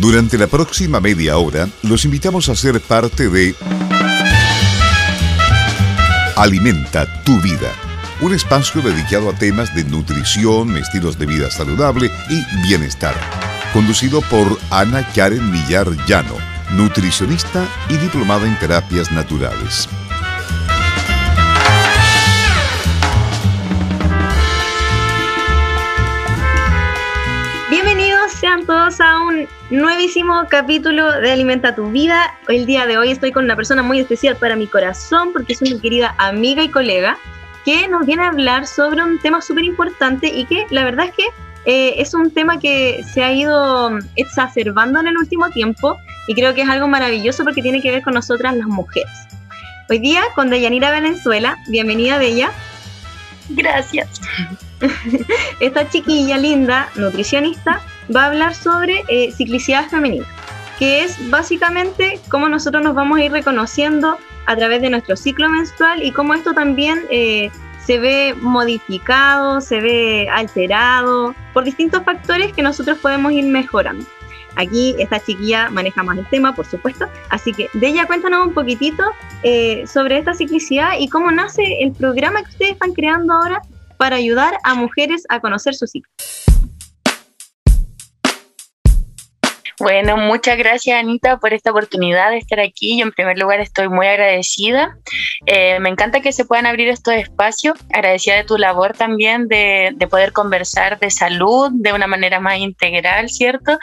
Durante la próxima media hora, los invitamos a ser parte de Alimenta tu vida, un espacio dedicado a temas de nutrición, estilos de vida saludable y bienestar, conducido por Ana Karen Millar Llano, nutricionista y diplomada en terapias naturales. Todos a un nuevísimo capítulo de Alimenta tu Vida. El día de hoy estoy con una persona muy especial para mi corazón porque es una querida amiga y colega que nos viene a hablar sobre un tema súper importante y que la verdad es que eh, es un tema que se ha ido exacerbando en el último tiempo y creo que es algo maravilloso porque tiene que ver con nosotras las mujeres. Hoy día con Deyanira Valenzuela, bienvenida Bella. Gracias. Esta chiquilla linda, nutricionista, va a hablar sobre eh, ciclicidad femenina, que es básicamente cómo nosotros nos vamos a ir reconociendo a través de nuestro ciclo menstrual y cómo esto también eh, se ve modificado, se ve alterado por distintos factores que nosotros podemos ir mejorando. Aquí esta chiquilla maneja más el tema, por supuesto. Así que de ella cuéntanos un poquitito eh, sobre esta ciclicidad y cómo nace el programa que ustedes están creando ahora para ayudar a mujeres a conocer su ciclo. Bueno, muchas gracias Anita por esta oportunidad de estar aquí. Yo en primer lugar estoy muy agradecida. Eh, me encanta que se puedan abrir estos espacios. Agradecida de tu labor también de, de, poder conversar de salud de una manera más integral, ¿cierto?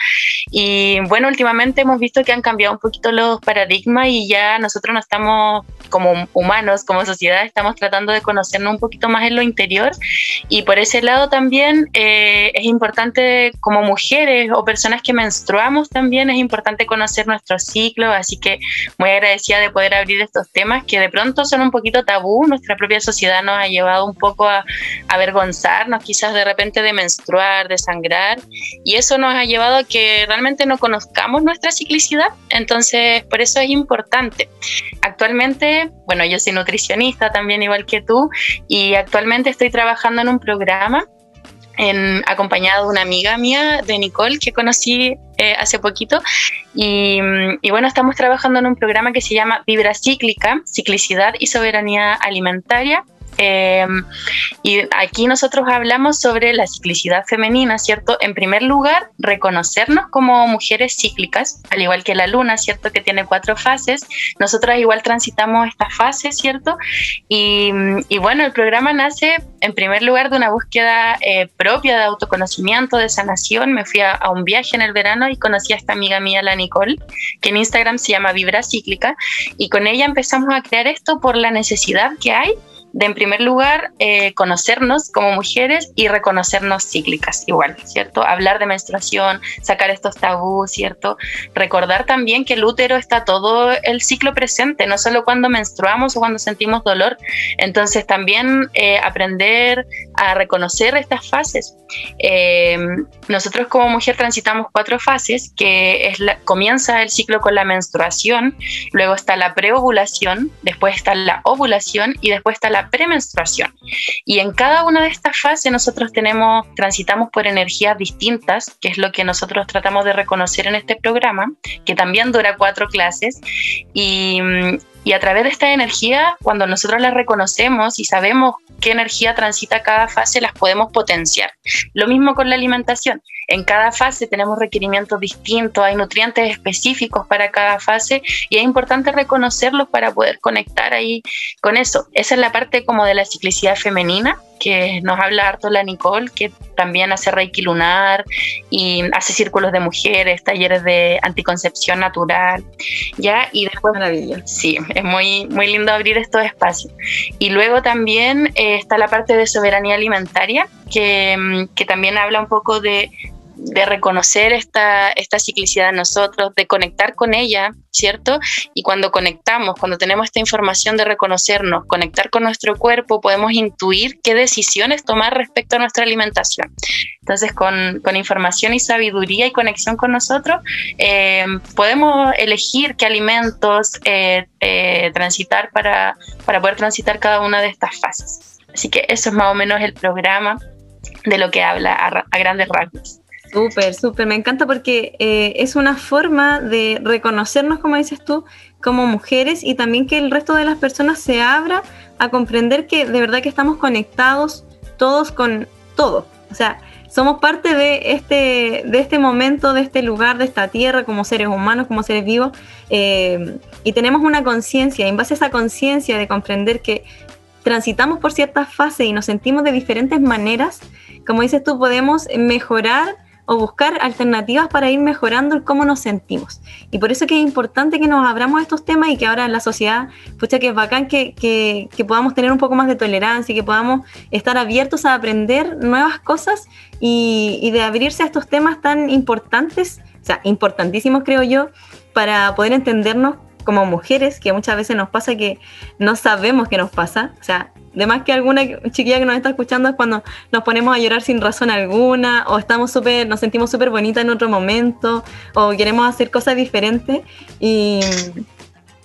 Y bueno, últimamente hemos visto que han cambiado un poquito los paradigmas y ya nosotros no estamos como humanos, como sociedad, estamos tratando de conocernos un poquito más en lo interior. Y por ese lado también eh, es importante como mujeres o personas que menstruamos también, es importante conocer nuestro ciclo, así que muy agradecida de poder abrir estos temas que de pronto son un poquito tabú, nuestra propia sociedad nos ha llevado un poco a, avergonzarnos quizás de repente de menstruar, de sangrar, y eso nos ha llevado a que realmente no conozcamos nuestra ciclicidad, entonces por eso es importante. Actualmente, bueno, yo soy nutricionista también igual que tú, y actualmente estoy trabajando en un programa en, de una amiga mía, de Nicole, que conocí eh, hace poquito. Y, y, bueno, estamos trabajando en un programa que se llama Vibra Cíclica, Ciclicidad y Soberanía Alimentaria, Em, y aquí nosotros hablamos sobre la ciclicidad femenina, ¿cierto? En primer lugar, reconocernos como mujeres cíclicas, al igual que la luna, ¿cierto? Que tiene cuatro fases. Nosotras igual transitamos estas fases, ¿cierto? Y, y bueno, el programa nace en primer lugar de una búsqueda eh, propia de autoconocimiento, de sanación. Me fui a, a, un viaje en el verano y conocí a esta amiga mía, la Nicole, que en Instagram se llama Vibra Cíclica, y con ella empezamos a crear esto por la necesidad que hay de en primer lugar eh, conocernos como mujeres y reconocernos cíclicas igual, ¿cierto? Hablar de menstruación, sacar estos tabús, ¿cierto? Recordar también que el útero está todo el ciclo presente, no solo cuando menstruamos o cuando sentimos dolor. Entonces también eh, aprender a reconocer estas fases. Eh, nosotros como mujer transitamos cuatro fases, que es la, comienza el ciclo con la menstruación, luego está la preovulación, después está la ovulación y después está la premenstruación. Y en cada una de estas fases nosotros tenemos, transitamos por energías distintas, que es lo que nosotros tratamos de reconocer en este programa, que también dura cuatro clases. Y, y a través de esta energía, cuando nosotros las reconocemos y sabemos qué energía transita cada fase, las podemos potenciar. Lo mismo con la alimentación. En cada fase tenemos requerimientos distintos, hay nutrientes específicos para cada fase y es importante reconocerlos para poder conectar ahí con eso. Esa es la parte como de la ciclicidad femenina que nos habla harto la Nicole, que también hace reiki lunar y hace círculos de mujeres, talleres de anticoncepción natural, ¿ya? Y después... Maravilloso. Sí, es muy, muy lindo abrir estos espacios. Y luego también eh, está la parte de soberanía alimentaria, que, mm, que también habla un poco de de reconocer esta, esta ciclicidad en nosotros, de conectar con ella, ¿cierto? Y cuando conectamos, cuando tenemos esta información de reconocernos, conectar con nuestro cuerpo, podemos intuir qué decisiones tomar respecto a nuestra alimentación. Entonces, con, con información y sabiduría y conexión con nosotros, eh, podemos elegir qué alimentos eh, eh, transitar para, para poder transitar cada una de estas fases. Así que eso es más o menos el programa de lo que habla a, a grandes rasgos. Súper, súper, me encanta porque eh, es una forma de reconocernos, como dices tú, como mujeres y también que el resto de las personas se abra a comprender que de verdad que estamos conectados todos con todo. O sea, somos parte de este, de este momento, de este lugar, de esta tierra, como seres humanos, como seres vivos, eh, y tenemos una conciencia, en base a esa conciencia de comprender que transitamos por ciertas fases y nos sentimos de diferentes maneras, como dices tú, podemos mejorar o buscar alternativas para ir mejorando el cómo nos sentimos. Y por eso que es importante que nos abramos estos temas y que ahora en la sociedad, pucha que es bacán que, que, que, podamos tener un poco más de tolerancia y que podamos estar abiertos a aprender nuevas cosas y, y de abrirse a estos temas tan importantes, o sea, importantísimos creo yo, para poder entendernos como mujeres, que muchas veces nos pasa que no sabemos qué nos pasa. O sea, de más que alguna chiquilla que nos está escuchando es cuando nos ponemos a llorar sin razón alguna, o estamos súper, nos sentimos súper bonitas en otro momento, o queremos hacer cosas diferentes. Y,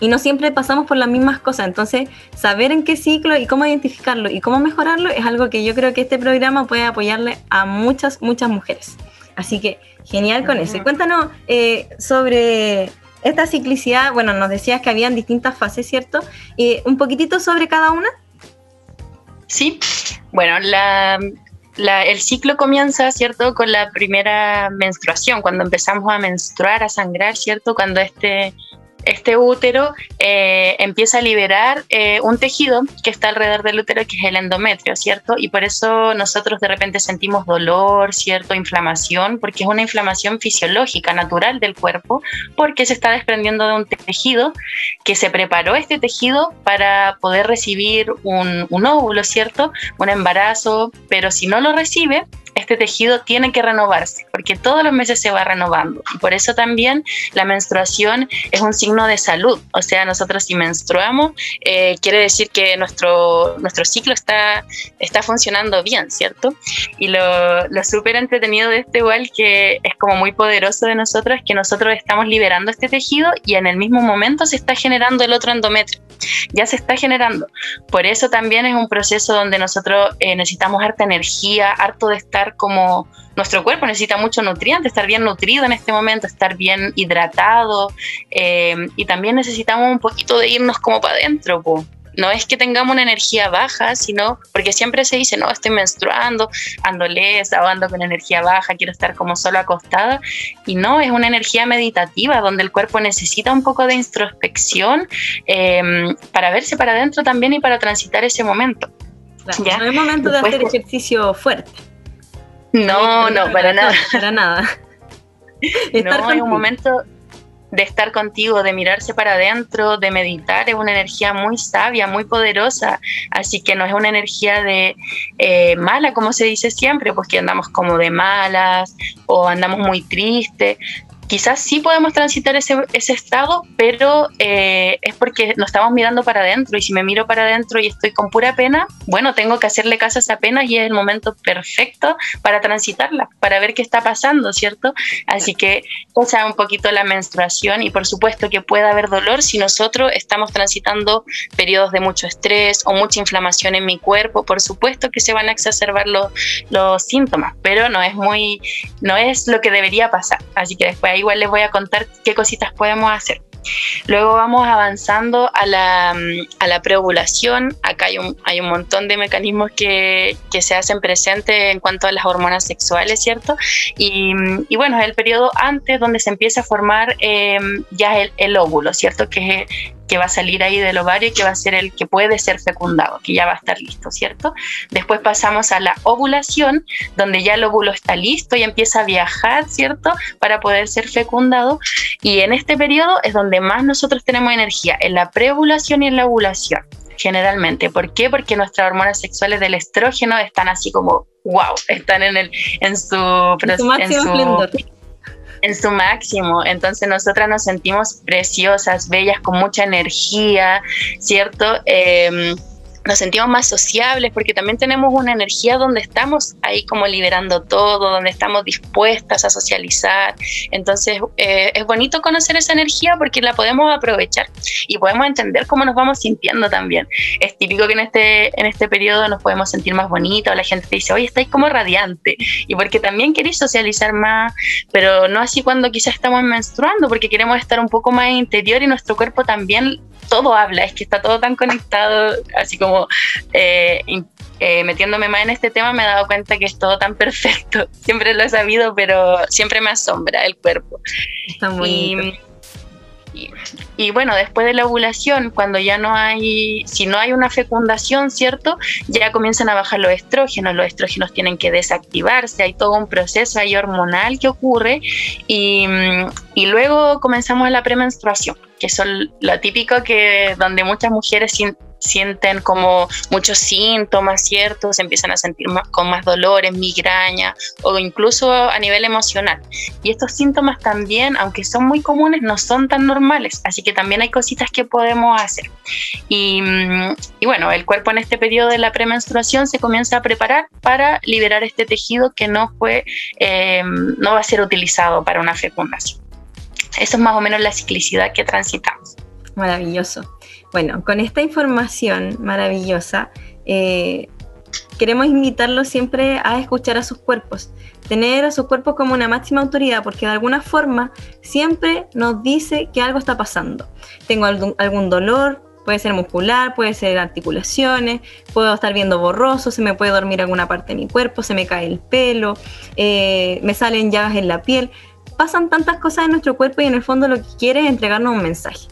y no siempre pasamos por las mismas cosas. Entonces, saber en qué ciclo y cómo identificarlo y cómo mejorarlo es algo que yo creo que este programa puede apoyarle a muchas, muchas mujeres. Así que genial con eso. Y cuéntanos eh, sobre esta ciclicidad. Bueno, nos decías que habían distintas fases, ¿cierto? Y un poquitito sobre cada una. Sí, bueno, la, el ciclo comienza, ¿cierto?, con la primera menstruación, cuando empezamos a menstruar, a sangrar, ¿cierto?, cuando este este útero eh, empieza a liberar eh, un tejido que está alrededor del útero, que es el endometrio, ¿cierto? Y por eso nosotros de repente sentimos dolor, ¿cierto? Inflamación, porque es una inflamación fisiológica, natural del cuerpo, porque se está desprendiendo de un tejido que se preparó este tejido para poder recibir un, un óvulo, ¿cierto? Un embarazo, pero si no lo recibe, este tejido tiene que renovarse, porque todos los meses se va renovando. Y por eso también la menstruación es un signo de salud. O sea, nosotros si menstruamos, eh, quiere decir que nuestro, nuestro ciclo está, está funcionando bien, ¿cierto? Y lo, lo súper entretenido de este igual, que es como muy poderoso de nosotros, es que nosotros estamos liberando este tejido y en el mismo momento se está generando el otro endometrio. Ya se está generando. Por eso también es un proceso donde nosotros eh, necesitamos harta energía, harto de estar como nuestro cuerpo necesita mucho nutriente, estar bien nutrido en este momento, estar bien hidratado eh, y también necesitamos un poquito de irnos como para adentro. No es que tengamos una energía baja, sino porque siempre se dice, no, estoy menstruando, ando lesa o ando con energía baja, quiero estar como solo acostada. Y no, es una energía meditativa donde el cuerpo necesita un poco de introspección eh, para verse para adentro también y para transitar ese momento. ¿Ya? No es momento de hacer ejercicio fuerte. No, no, para nada. Para nada. no, es un momento de estar contigo, de mirarse para adentro, de meditar, es una energía muy sabia, muy poderosa, así que no es una energía de eh, mala, como se dice siempre, pues que andamos como de malas o andamos muy tristes, quizás sí podemos transitar ese, ese estado, pero eh, es porque nos estamos mirando para adentro y si me miro para adentro y estoy con pura pena, bueno, tengo que hacerle caso a esa pena y es el momento perfecto para transitarla, para ver qué está pasando, ¿cierto? Así que sea un poquito la menstruación y por supuesto que puede haber dolor si nosotros estamos transitando periodos de mucho estrés o mucha inflamación en mi cuerpo, por supuesto que se van a exacerbar los, los síntomas, pero no es muy, no es lo que debería pasar. Así que después igual les voy a contar qué cositas podemos hacer. Luego vamos avanzando a la, a la preovulación. Acá hay un, hay un montón de mecanismos que, que, se hacen presentes en cuanto a las hormonas sexuales, ¿cierto? Y, y bueno, es el periodo antes donde se empieza a formar eh, ya el, el, óvulo, ¿cierto? Que que va a salir ahí del ovario y que va a ser el que puede ser fecundado, que ya va a estar listo, ¿cierto? Después pasamos a la ovulación, donde ya el óvulo está listo y empieza a viajar, ¿cierto? Para poder ser fecundado. Y en este periodo es donde más nosotros tenemos energía, en la preovulación y en la ovulación generalmente. ¿Por qué? Porque nuestras hormonas sexuales del estrógeno están así como, wow, están en, el, en su... En su máximo en su máximo. Entonces nosotras nos sentimos preciosas, bellas, con mucha energía, ¿cierto? Eh, nos sentimos más sociables porque también tenemos una energía donde estamos ahí como liberando todo, donde estamos dispuestas a socializar. Entonces eh, es bonito conocer esa energía porque la podemos aprovechar y podemos entender cómo nos vamos sintiendo también. Es típico que en este, en este periodo nos podemos sentir más bonitos, la gente te dice, oye, estáis como radiante y porque también queréis socializar más, pero no así cuando quizás estamos menstruando porque queremos estar un poco más interior y nuestro cuerpo también todo habla, es que está todo tan conectado, así como eh, eh, metiéndome más en este tema me he dado cuenta que es todo tan perfecto. Siempre lo he sabido, pero siempre me asombra el cuerpo. Está muy y, bueno, después de la ovulación, cuando ya no hay, si no hay una fecundación, ¿cierto? Ya comienzan a bajar los estrógenos, los estrógenos tienen que desactivarse, hay todo un proceso ahí hormonal que ocurre y, y luego comenzamos la premenstruación, que son lo típico que donde muchas mujeres sienten como muchos síntomas, ¿cierto? Se empiezan a sentir con más dolores, migraña o incluso a nivel emocional. Y estos síntomas también, aunque son muy comunes, no son tan normales, así que también hay cositas que podemos hacer. Y, bueno, el cuerpo en este periodo de la premenstruación se comienza a preparar para liberar este tejido que no fue, eh, no va a ser utilizado para una fecundación. Eso es más o menos la ciclicidad que transitamos. Maravilloso. Bueno, con esta información maravillosa, eh, queremos invitarlos siempre a escuchar a sus cuerpos, tener a sus cuerpos como una máxima autoridad, porque de alguna forma siempre nos dice que algo está pasando. Tengo algún, dolor, puede ser muscular, puede ser articulaciones, puedo estar viendo borroso, se me puede dormir alguna parte de mi cuerpo, se me cae el pelo, eh, me salen llagas en la piel. Pasan tantas cosas en nuestro cuerpo y en el fondo lo que quiere es entregarnos un mensaje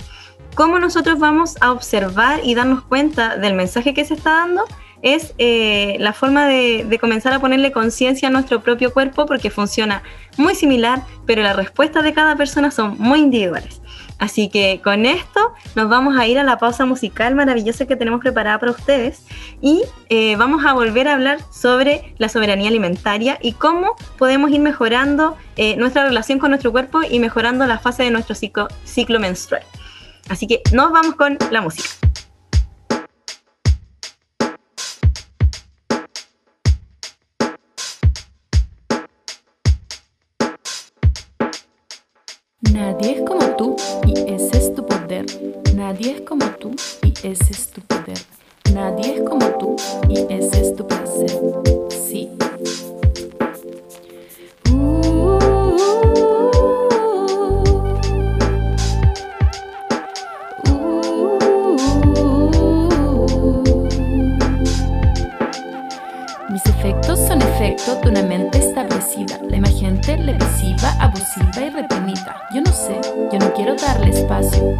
cómo nosotros vamos a observar y darnos cuenta del mensaje que se está dando es eh, la forma de, comenzar a ponerle conciencia a nuestro propio cuerpo porque funciona muy similar, pero las respuestas de cada persona son muy individuales. Así que con esto nos vamos a ir a la pausa musical maravillosa que tenemos preparada para ustedes y eh, vamos a volver a hablar sobre la soberanía alimentaria y cómo podemos ir mejorando eh, nuestra relación con nuestro cuerpo y mejorando la fase de nuestro ciclo menstrual. Así que nos vamos con la música. Nadie es como tú y ese es tu poder. Nadie es como tú y ese es tu poder. Nadie es como tú y ese es tu placer. Sí. de una mente establecida, la emergente, lesiva, abusiva y reprimida. Yo no sé, yo no quiero darle espacio.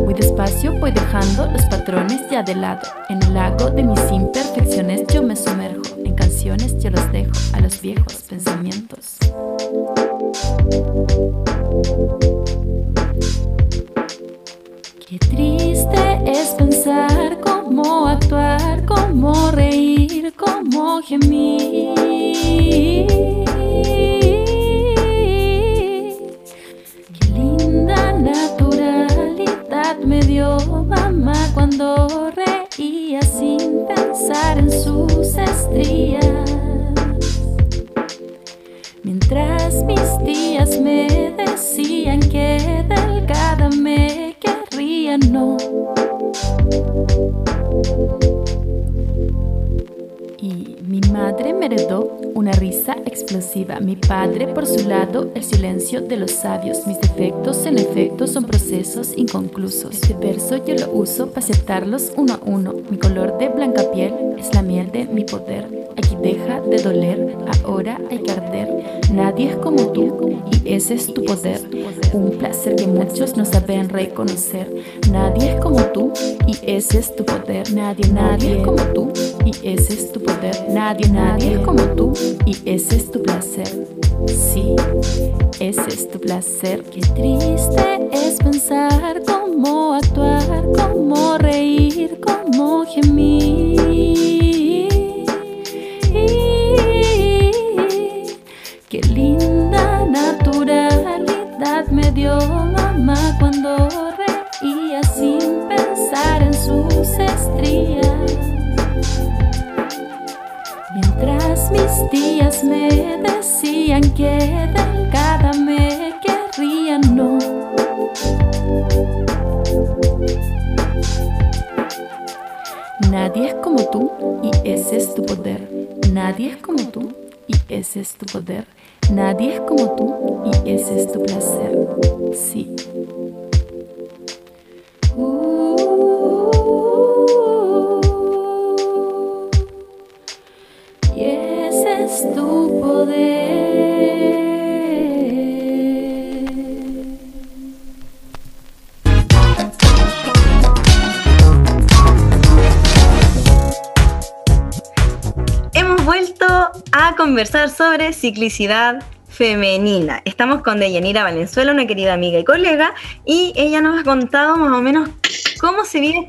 Muy despacio voy dejando los patrones ya de lado. En el lago de mis imperfecciones yo me sumerjo. En canciones yo los dejo a los viejos pensamientos. Qué triste es pensar cómo actuar, cómo sabios. Mis defectos en efecto son procesos inconclusos. Este verso yo lo uso para aceptarlos uno a uno. Mi color de blanca piel es la miel de mi poder. Aquí deja de doler, ahora hay que arder. Nadie es como tú y ese es tu poder. Un placer que muchos no saben reconocer. Nadie es como tú y ese es tu poder. Nadie, nadie es como tú y ese es tu poder. Nadie, nadie es como tú y ese es tu placer. Sí, ese es tu placer. Qué triste es pensar cómo actuar, cómo reír, cómo gemir. Qué linda naturalidad me dio mamá cuando reía sin pensar en sus estrías. Días me decían que delgada me querrían, no. Nadie es como tú y ese es tu poder. Nadie es como tú y ese es tu poder. Nadie es como tú y ese es tu placer. Sí. Conversar sobre ciclicidad femenina. Estamos con Deyanira Valenzuela, una querida amiga y colega, y ella nos ha contado más o menos cómo se vive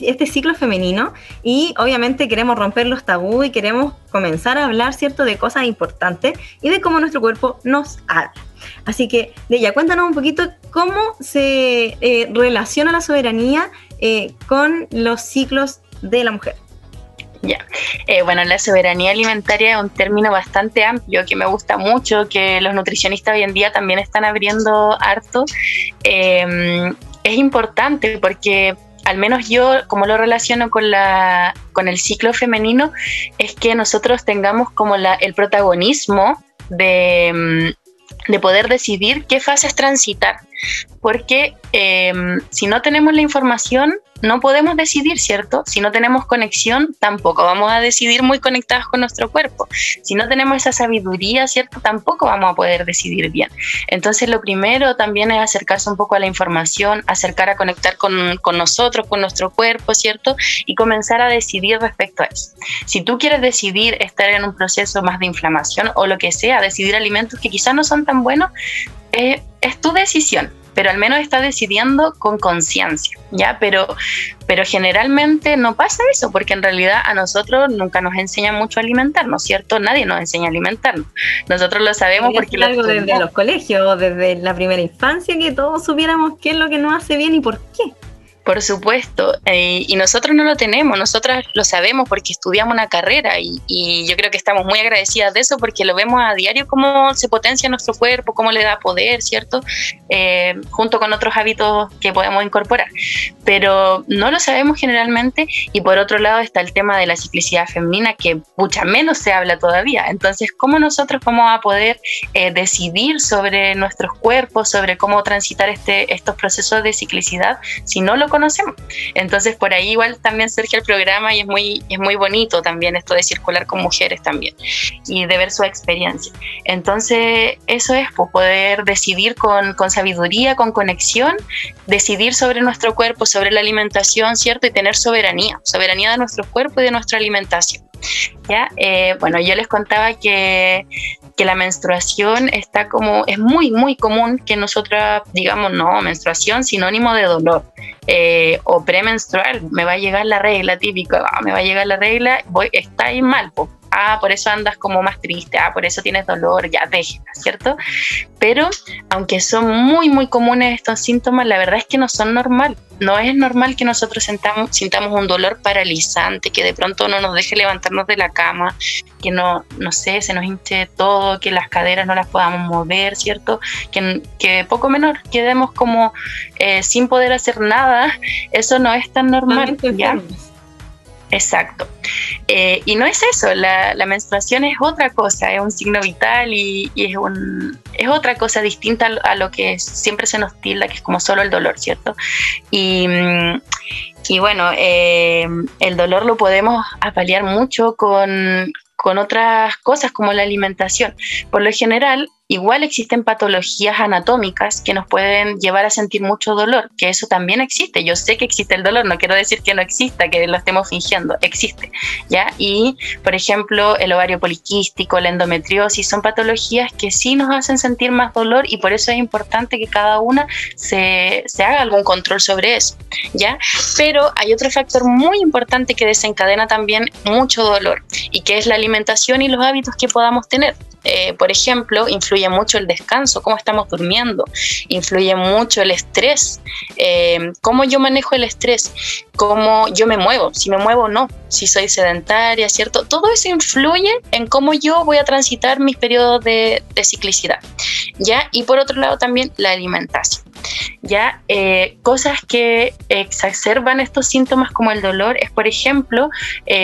este ciclo femenino y obviamente queremos romper los tabú y queremos comenzar a hablar, ¿cierto?, de cosas importantes y de cómo nuestro cuerpo nos habla. Así que, Deya, cuéntanos un poquito cómo se eh, relaciona la soberanía eh, con los ciclos de la mujer. Ya. Eh, bueno, la soberanía alimentaria es un término bastante amplio que me gusta mucho, que los nutricionistas hoy en día también están abriendo harto. Em, es importante porque al menos yo, como lo relaciono con, la, con el ciclo femenino, es que nosotros tengamos como la, el protagonismo de, em, de poder decidir qué fases transitar. Porque em, si no tenemos la información, no podemos decidir, ¿cierto? Si no tenemos conexión, tampoco vamos a decidir muy conectados con nuestro cuerpo. Si no tenemos esa sabiduría, ¿cierto? Tampoco vamos a poder decidir bien. Entonces, lo primero también es acercarse un poco a la información, acercar a conectar con, nosotros, con nuestro cuerpo, ¿cierto? Y comenzar a decidir respecto a eso. Si tú quieres decidir estar en un proceso más de inflamación o lo que sea, decidir alimentos que quizás no son tan buenos, eh, es tu decisión pero al menos está decidiendo con conciencia, ¿ya? Pero, pero generalmente no pasa eso, porque en realidad a nosotros nunca nos enseña mucho a alimentarnos, ¿cierto? Nadie nos enseña a alimentarnos. Nosotros lo sabemos porque... algo desde los colegios, desde la primera infancia, que todos supiéramos qué es lo que nos hace bien y por qué. Por supuesto, eh, y nosotros no lo tenemos, nosotras lo sabemos porque estudiamos una carrera y, yo creo que estamos muy agradecidas de eso porque lo vemos a diario cómo se potencia nuestro cuerpo, cómo le da poder, ¿cierto? Eh, junto con otros hábitos que podemos incorporar. Pero no lo sabemos generalmente y por otro lado está el tema de la ciclicidad femenina que mucha menos se habla todavía. Entonces, ¿cómo nosotros vamos a poder eh, decidir sobre nuestros cuerpos, sobre cómo transitar este, estos procesos de ciclicidad si no lo Entonces por ahí igual también surge el programa y es muy, es muy bonito también esto de circular con mujeres también y de ver su experiencia. Entonces eso es pues, poder decidir con, con sabiduría, con conexión, decidir sobre nuestro cuerpo, sobre la alimentación, ¿cierto? Y tener soberanía, soberanía de nuestro cuerpo y de nuestra alimentación. ¿Ya? Eh, bueno, yo les contaba que que la menstruación está como, es muy, muy común que nosotras digamos, no, menstruación sinónimo de dolor. Eh, o premenstrual, me va a llegar la regla, típico, ah, me va a llegar la regla, voy, está ahí mal, ah, por eso andas como más triste, ah, por eso tienes dolor, ya déjela, ¿cierto? Pero aunque son muy, muy comunes estos síntomas, la verdad es que no son normal. No es normal que nosotros sintamos, sintamos un dolor paralizante, que de pronto no nos deje levantarnos de la cama, que no, no sé, se nos hinche todo, que las caderas no las podamos mover, ¿cierto? Que, que poco menor quedemos como eh, sin poder hacer nada, eso no es tan normal. ¿ya? Exacto. Eh, y no es eso, la, menstruación es otra cosa, es un signo vital y, es, un, es otra cosa distinta a lo que siempre se nos tilda, que es como solo el dolor, ¿cierto? Y, mm, bueno, eh, el dolor lo podemos apalear mucho con, con otras cosas como la alimentación. Por lo general, igual existen patologías anatómicas que nos pueden llevar a sentir mucho dolor, que eso también existe. Yo sé que existe el dolor, no quiero decir que no exista, que lo estemos fingiendo, existe, ¿ya? Y, por ejemplo, el ovario poliquístico, la endometriosis, son patologías que sí nos hacen sentir más dolor y por eso es importante que cada una se, se haga algún control sobre eso, ¿ya? Pero hay otro factor muy importante que desencadena también mucho dolor y que es la alimentación y los hábitos que podamos tener. Eh, por ejemplo, influye mucho el descanso, cómo estamos durmiendo, influye mucho el estrés, eh, cómo yo manejo el estrés, cómo yo me muevo, si me muevo o no, si soy sedentaria, ¿cierto? Todo eso influye en cómo yo voy a transitar mis periodos de, ciclicidad, ¿ya? Y por otro lado también la alimentación. ¿ya? Eh, cosas que exacerban estos síntomas como el dolor es, por ejemplo,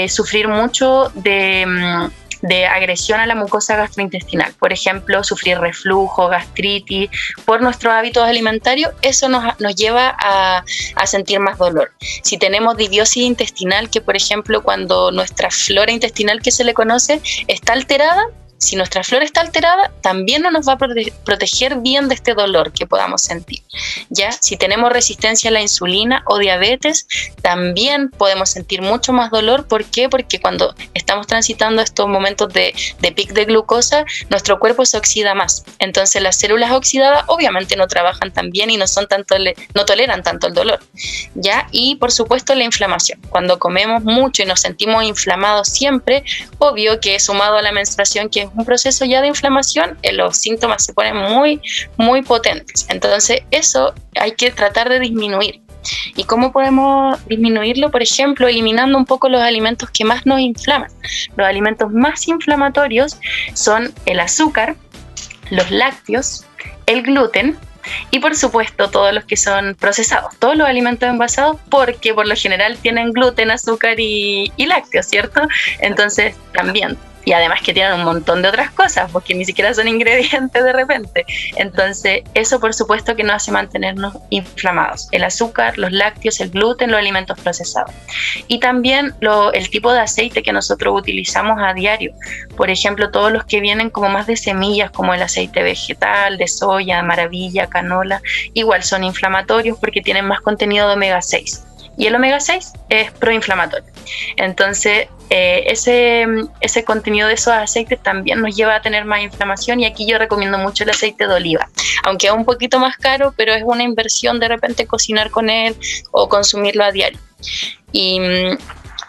sufrir mucho de, mm, de agresión a la mucosa gastrointestinal. Por ejemplo, sufrir reflujo, gastritis, por nuestros hábitos alimentarios, eso nos, lleva a, a, sentir más dolor. Si tenemos dibiosis intestinal, que por ejemplo cuando nuestra flora intestinal que se le conoce está alterada, si nuestra flora está alterada, también no nos va a proteger bien de este dolor que podamos sentir. Ya, si tenemos resistencia a la insulina o diabetes, también podemos sentir mucho más dolor. ¿Por qué? Porque cuando estamos transitando estos momentos de, de pic de glucosa, nuestro cuerpo se oxida más. Entonces las células oxidadas obviamente no trabajan tan bien y no son tanto no toleran tanto el dolor. Ya, y por supuesto la inflamación. Cuando comemos mucho y nos sentimos inflamados siempre, obvio que sumado a la menstruación que es un proceso ya de inflamación, eh, los síntomas se ponen muy, muy potentes. Entonces, eso hay que tratar de disminuir. ¿Y cómo podemos disminuirlo? Por ejemplo, eliminando un poco los alimentos que más nos inflaman. Los alimentos más inflamatorios son el azúcar, los lácteos, el gluten y por supuesto todos los que son procesados, todos los alimentos envasados porque por lo general tienen gluten, azúcar y, y lácteos, ¿cierto? Entonces también y además que tienen un montón de otras cosas, porque ni siquiera son ingredientes de repente. Entonces, eso por supuesto que nos hace mantenernos inflamados. El azúcar, los lácteos, el gluten, los alimentos procesados. Y también lo, el tipo de aceite que nosotros utilizamos a diario. Por ejemplo, todos los que vienen como más de semillas, como el aceite vegetal, de soya, maravilla, canola, igual son inflamatorios porque tienen más contenido de omega 6 y el omega 6 es proinflamatorio. Entonces, eh, ese, ese contenido de esos aceites también nos lleva a tener más inflamación y aquí yo recomiendo mucho el aceite de oliva, aunque es un poquito más caro, pero es una inversión de repente cocinar con él o consumirlo a diario. Y mm,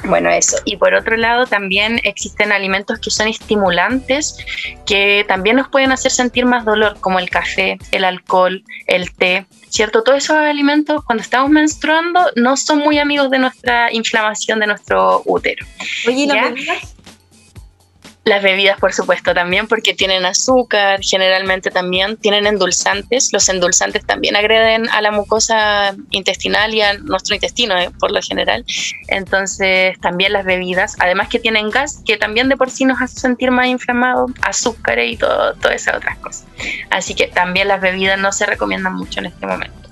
bueno, eso. Y por otro lado, también existen alimentos que son estimulantes que también nos pueden hacer sentir más dolor, como el café, el alcohol, el té, ¿cierto? Todos esos alimentos, cuando estamos menstruando, no son muy amigos de nuestra inflamación de nuestro útero. Oye, ¿y las bebidas? Las bebidas, por supuesto, también porque tienen azúcar, generalmente también tienen endulzantes. Los endulzantes también agreden a la mucosa intestinal y a nuestro intestino, eh, por lo general. Entonces, también las bebidas, además que tienen gas, que también de por sí nos hace sentir más inflamado, azúcar y todo, todas esas otras cosas. Así que también las bebidas no se recomiendan mucho en este momento.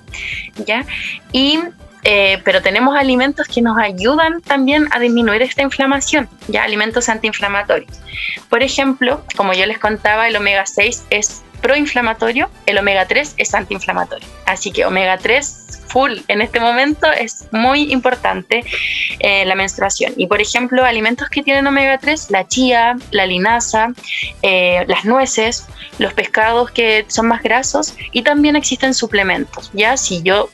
¿Ya? Y eh, pero tenemos alimentos que nos ayudan también a disminuir esta inflamación, ya alimentos antiinflamatorios. Por ejemplo, como yo les contaba, el omega 6 es proinflamatorio, el omega 3 es antiinflamatorio. Así que omega 3 full en este momento es muy importante eh, la menstruación. Y por ejemplo, alimentos que tienen omega 3, la chía, la linaza, eh, las nueces, los pescados que son más grasos y también existen suplementos. Ya si yo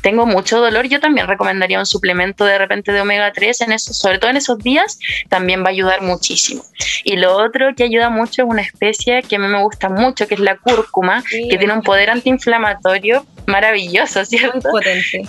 tengo mucho dolor, yo también recomendaría un suplemento de repente de omega 3 en eso, sobre todo en esos días, también va a ayudar muchísimo. Y lo otro que ayuda mucho es una especie que a mí me gusta mucho, que es la cúrcuma, que tiene un poder antiinflamatorio maravilloso, ¿cierto? Muy potente.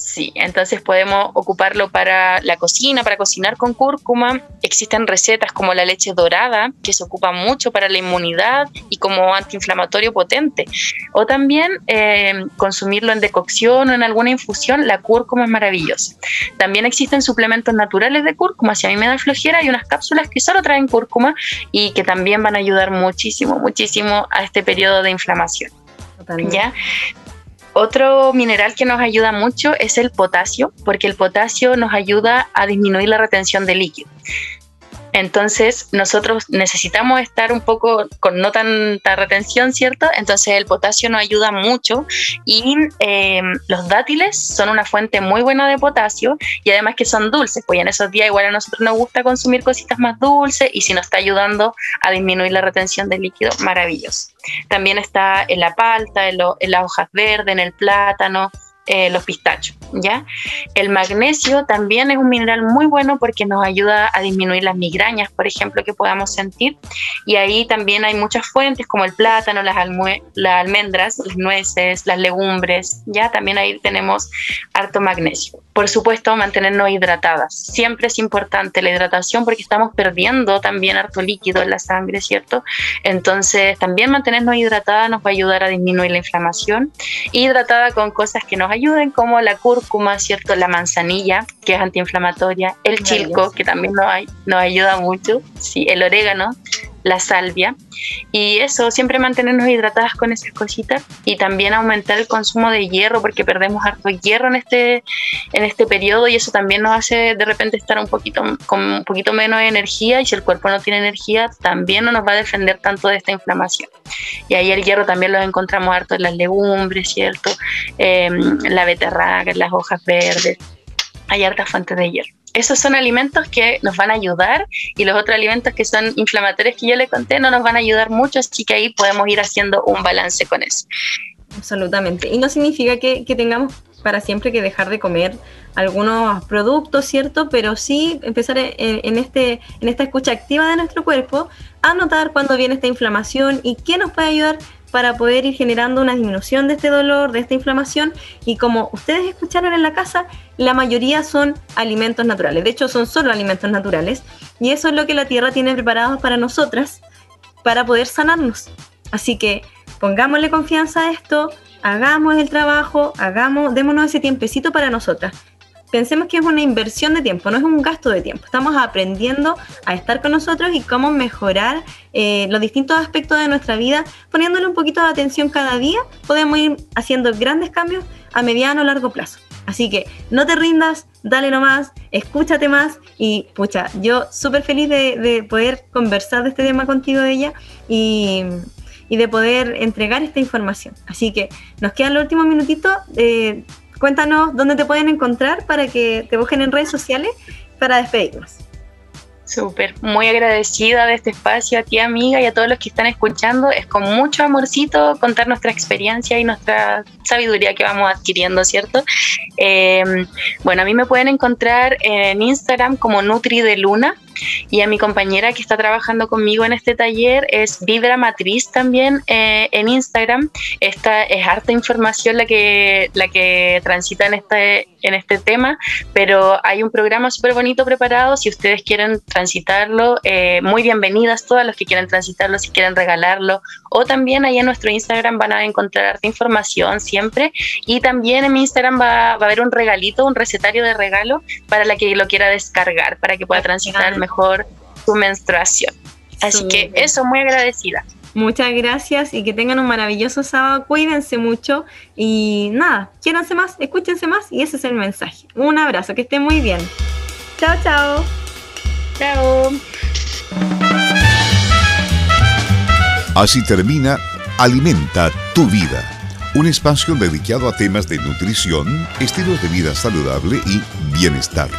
Sí, entonces podemos ocuparlo para la cocina, para cocinar con cúrcuma. Existen recetas como la leche dorada, que se ocupa mucho para la inmunidad y como antiinflamatorio potente. O también eh, consumirlo en decocción o en alguna infusión, la cúrcuma es maravillosa. También existen suplementos naturales de cúrcuma. Si a mí me da flojera, hay unas cápsulas que solo traen cúrcuma y que también van a ayudar muchísimo, muchísimo a este periodo de inflamación. ¿Ya? Otro mineral que nos ayuda mucho es el potasio, porque el potasio nos ayuda a disminuir la retención de líquido. Entonces, nosotros necesitamos estar un poco con no tanta retención, ¿cierto? Entonces, el potasio nos ayuda mucho y em, los dátiles son una fuente muy buena de potasio y además que son dulces, pues en esos días igual a nosotros nos gusta consumir cositas más dulces y si nos está ayudando a disminuir la retención de líquido, maravilloso. También está en la palta, en, las hojas verdes, en el plátano, eh, los pistachos, ¿ya? El magnesio también es un mineral muy bueno porque nos ayuda a disminuir las migrañas, por ejemplo, que podamos sentir. Y ahí también hay muchas fuentes como el plátano, las, las almendras, las nueces, las legumbres, ¿ya? También ahí tenemos harto magnesio. Por supuesto, mantenernos hidratadas. Siempre es importante la hidratación porque estamos perdiendo también harto líquido en la sangre, ¿cierto? Entonces, también mantenernos hidratadas nos va a ayudar a disminuir la inflamación. Hidratada con cosas que nos ayuden como la cúrcuma, ¿cierto? La manzanilla, que es antiinflamatoria, el chilco, que también nos, nos ayuda mucho, sí, el orégano, la salvia y eso, siempre mantenernos hidratadas con esas cositas y también aumentar el consumo de hierro porque perdemos harto hierro en este, en este periodo y eso también nos hace de repente estar un poquito, con un poquito menos de energía y si el cuerpo no tiene energía también no nos va a defender tanto de esta inflamación. Y ahí el hierro también lo encontramos harto en las legumbres, ¿cierto? Em, la beterraga, las hojas verdes, hay hartas fuentes de hierro esos son alimentos que nos van a ayudar y los otros alimentos que son inflamatorios que yo le conté no nos van a ayudar mucho, así que ahí podemos ir haciendo un balance con eso. Absolutamente. Y no significa que, tengamos para siempre que dejar de comer algunos productos, ¿cierto? Pero sí empezar en, este, en esta escucha activa de nuestro cuerpo a notar cuándo viene esta inflamación y qué nos puede ayudar para poder ir generando una disminución de este dolor, de esta inflamación. Y como ustedes escucharon en la casa, la mayoría son alimentos naturales. De hecho, son solo alimentos naturales. Y eso es lo que la tierra tiene preparado para nosotras, para poder sanarnos. Así que pongámosle confianza a esto, hagamos el trabajo, hagamos, démonos ese tiempecito para nosotras pensemos que es una inversión de tiempo, no es un gasto de tiempo. Estamos aprendiendo a estar con nosotros y cómo mejorar eh, los distintos aspectos de nuestra vida, poniéndole un poquito de atención cada día, podemos ir haciendo grandes cambios a mediano o largo plazo. Así que no te rindas, dale nomás, escúchate más y pucha, yo súper feliz de, poder conversar de este tema contigo ella y, de poder entregar esta información. Así que nos quedan los últimos minutitos. Eh, Cuéntanos dónde te pueden encontrar para que te busquen en redes sociales para despedirnos. Súper, muy agradecida de este espacio a ti amiga y a todos los que están escuchando. Es con mucho amorcito contar nuestra experiencia y nuestra sabiduría que vamos adquiriendo, ¿cierto? Eh, bueno, a mí me pueden encontrar en Instagram como Nutri de Luna y a mi compañera que está trabajando conmigo en este taller es Vibra Matriz también eh, en Instagram. Esta es harta información la que, la que transita en este, en este tema, pero hay un programa súper bonito preparado. Si ustedes quieren transitarlo, eh, muy bienvenidas todas los que quieran transitarlo, si quieren regalarlo. O también ahí en nuestro Instagram van a encontrar harta información siempre. Y también en mi Instagram va, va a haber un regalito, un recetario de regalo para la que lo quiera descargar, para que pueda transitar mejor su menstruación. Así que eso, muy agradecida. Muchas gracias y que tengan un maravilloso sábado. Cuídense mucho y nada, quiéranse más, escúchense más y ese es el mensaje. Un abrazo, que estén muy bien. Chao, chao. Chao. Así termina Alimenta tu vida, un espacio dedicado a temas de nutrición, estilos de vida saludable y bienestar.